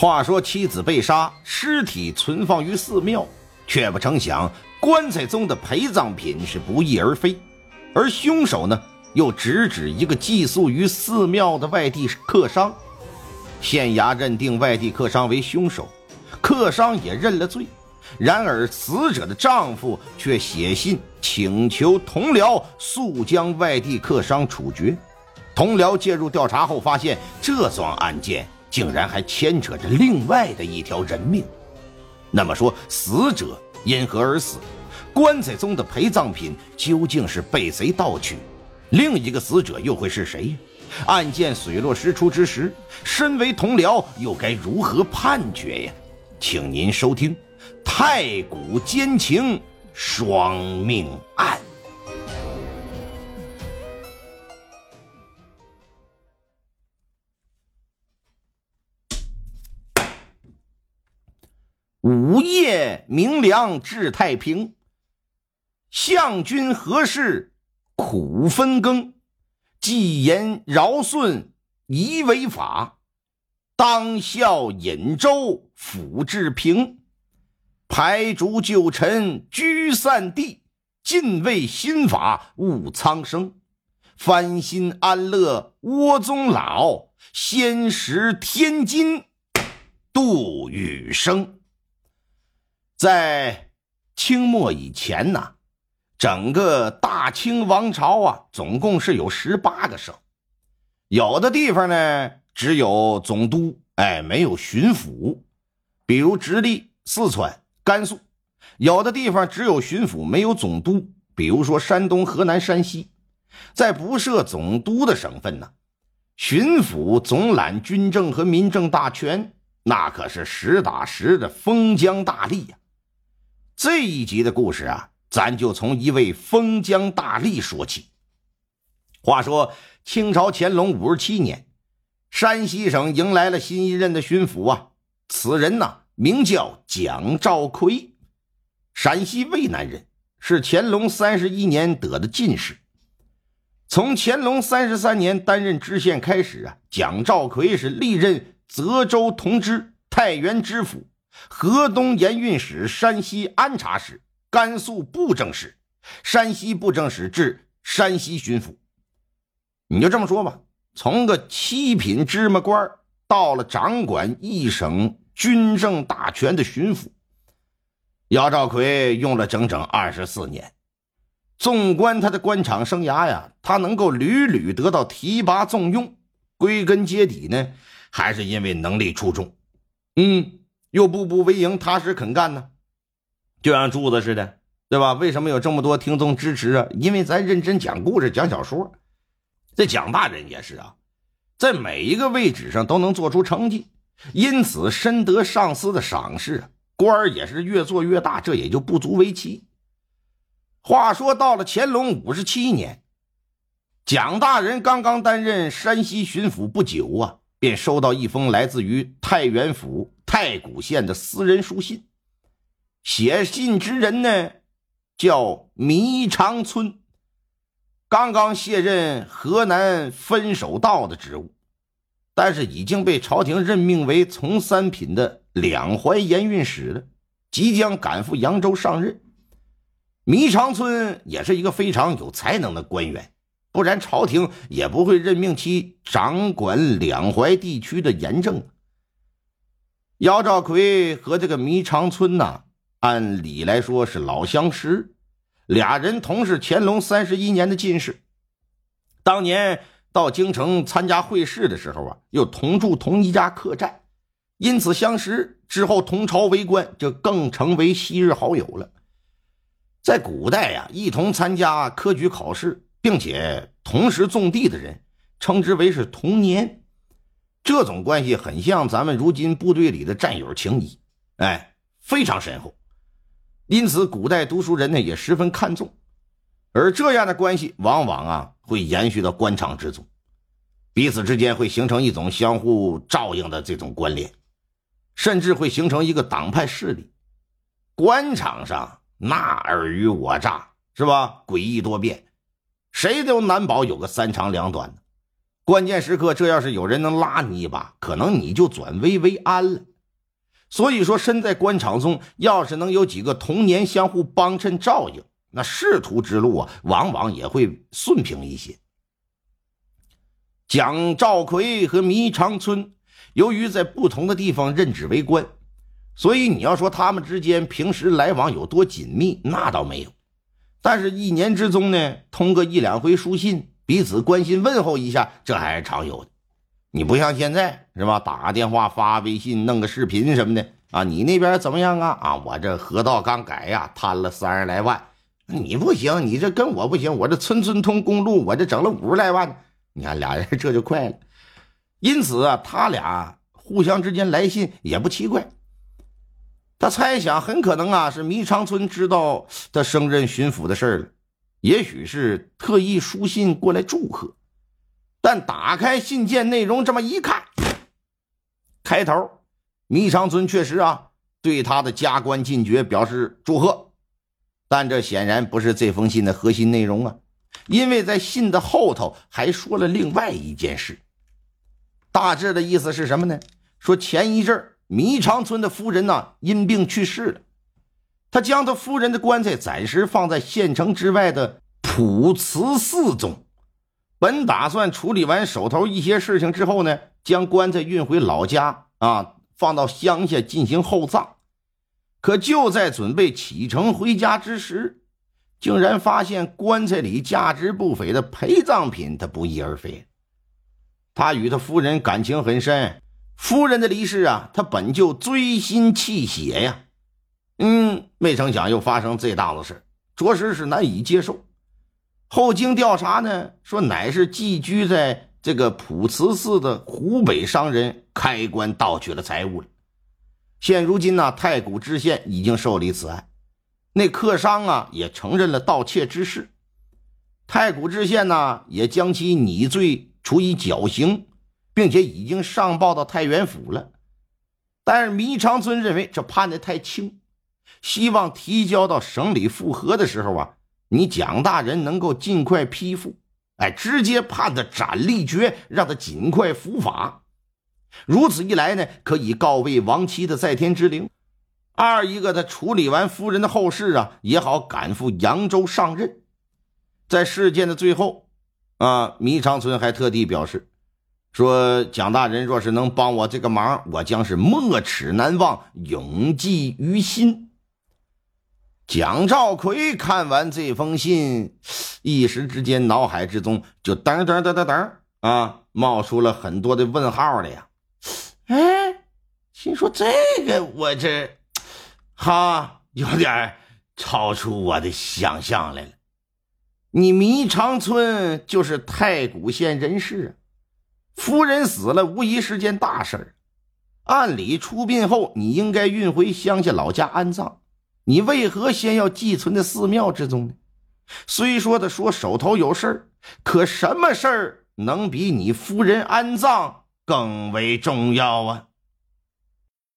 话说妻子被杀，尸体存放于寺庙，却不成想棺材中的陪葬品是不翼而飞，而凶手呢，又直指一个寄宿于寺庙的外地客商。县衙认定外地客商为凶手，客商也认了罪。然而死者的丈夫却写信请求同僚速将外地客商处决。同僚介入调查后，发现这桩案件。竟然还牵扯着另外的一条人命，那么说死者因何而死？棺材中的陪葬品究竟是被谁盗取？另一个死者又会是谁？案件水落石出之时，身为同僚又该如何判决呀？请您收听《太古奸情双命案》。午夜明凉至太平，相君何事苦分羹？既言尧舜宜为法，当效引州辅治平。排逐旧臣居散地，尽为新法务苍生。翻新安乐窝中老，先识天津度雨生。在清末以前呢，整个大清王朝啊，总共是有十八个省，有的地方呢只有总督，哎，没有巡抚，比如直隶、四川、甘肃；有的地方只有巡抚，没有总督，比如说山东、河南、山西。在不设总督的省份呢，巡抚总揽军政和民政大权，那可是实打实的封疆大吏呀。这一集的故事啊，咱就从一位封疆大吏说起。话说清朝乾隆五十七年，山西省迎来了新一任的巡抚啊，此人呢名叫蒋兆奎，陕西渭南人，是乾隆三十一年得的进士。从乾隆三十三年担任知县开始啊，蒋兆奎是历任泽州同知、太原知府。河东盐运使、山西安察使、甘肃布政使、山西布政使至山西巡抚，你就这么说吧，从个七品芝麻官到了掌管一省军政大权的巡抚，姚兆奎用了整整二十四年。纵观他的官场生涯呀，他能够屡屡得到提拔重用，归根结底呢，还是因为能力出众。嗯。又步步为营，踏实肯干呢，就像柱子似的，对吧？为什么有这么多听众支持啊？因为咱认真讲故事、讲小说。这蒋大人也是啊，在每一个位置上都能做出成绩，因此深得上司的赏识，官儿也是越做越大。这也就不足为奇。话说到了乾隆五十七年，蒋大人刚刚担任山西巡抚不久啊，便收到一封来自于太原府。太谷县的私人书信，写信之人呢叫迷长春，刚刚卸任河南分守道的职务，但是已经被朝廷任命为从三品的两淮盐运使了，即将赶赴扬州上任。迷长春也是一个非常有才能的官员，不然朝廷也不会任命其掌管两淮地区的盐政。姚兆奎和这个迷长春呐，按理来说是老相识，俩人同是乾隆三十一年的进士，当年到京城参加会试的时候啊，又同住同一家客栈，因此相识。之后同朝为官，就更成为昔日好友了。在古代呀，一同参加科举考试，并且同时种地的人，称之为是同年。这种关系很像咱们如今部队里的战友情谊，哎，非常深厚。因此，古代读书人呢也十分看重。而这样的关系往往啊会延续到官场之中，彼此之间会形成一种相互照应的这种关联，甚至会形成一个党派势力。官场上那尔虞我诈是吧？诡异多变，谁都难保有个三长两短的。关键时刻，这要是有人能拉你一把，可能你就转危为安了。所以说，身在官场中，要是能有几个童年相互帮衬照应，那仕途之路啊，往往也会顺平一些。蒋兆奎和迷长春，由于在不同的地方任职为官，所以你要说他们之间平时来往有多紧密，那倒没有。但是，一年之中呢，通个一两回书信，彼此关心问候一下，这还是常有的。你不像现在是吧？打个电话、发微信、弄个视频什么的啊？你那边怎么样啊？啊，我这河道刚改呀，摊了三十来万。你不行，你这跟我不行。我这村村通公路，我这整了五十来万。你看俩人这就快了。因此啊，他俩互相之间来信也不奇怪。他猜想，很可能啊是迷长春知道他升任巡抚的事了，也许是特意书信过来祝贺。但打开信件内容这么一看，开头，迷长村确实啊对他的加官进爵表示祝贺，但这显然不是这封信的核心内容啊，因为在信的后头还说了另外一件事。大致的意思是什么呢？说前一阵儿迷长村的夫人呢因病去世了，他将他夫人的棺材暂时放在县城之外的普慈寺中。本打算处理完手头一些事情之后呢，将棺材运回老家啊，放到乡下进行厚葬。可就在准备启程回家之时，竟然发现棺材里价值不菲的陪葬品，他不翼而飞。他与他夫人感情很深，夫人的离世啊，他本就锥心泣血呀。嗯，没成想又发生这档子事，着实是难以接受。后经调查呢，说乃是寄居在这个普慈寺的湖北商人开棺盗取了财物了。现如今呢，太谷知县已经受理此案，那客商啊也承认了盗窃之事。太谷知县呢也将其拟罪处以绞刑，并且已经上报到太原府了。但是迷长村认为这判的太轻，希望提交到省里复核的时候啊。你蒋大人能够尽快批复，哎，直接判他斩立决，让他尽快伏法。如此一来呢，可以告慰亡妻的在天之灵；二一个，他处理完夫人的后事啊，也好赶赴扬州上任。在事件的最后，啊，迷长村还特地表示，说蒋大人若是能帮我这个忙，我将是没齿难忘，永记于心。蒋兆奎看完这封信，一时之间脑海之中就噔噔噔噔噔啊，冒出了很多的问号来呀！哎，心说这个我这哈有点超出我的想象来了。你迷长村就是太谷县人士，夫人死了，无疑是件大事儿。按理出殡后，你应该运回乡下老家安葬。你为何先要寄存在寺庙之中呢？虽说的说手头有事儿，可什么事儿能比你夫人安葬更为重要啊？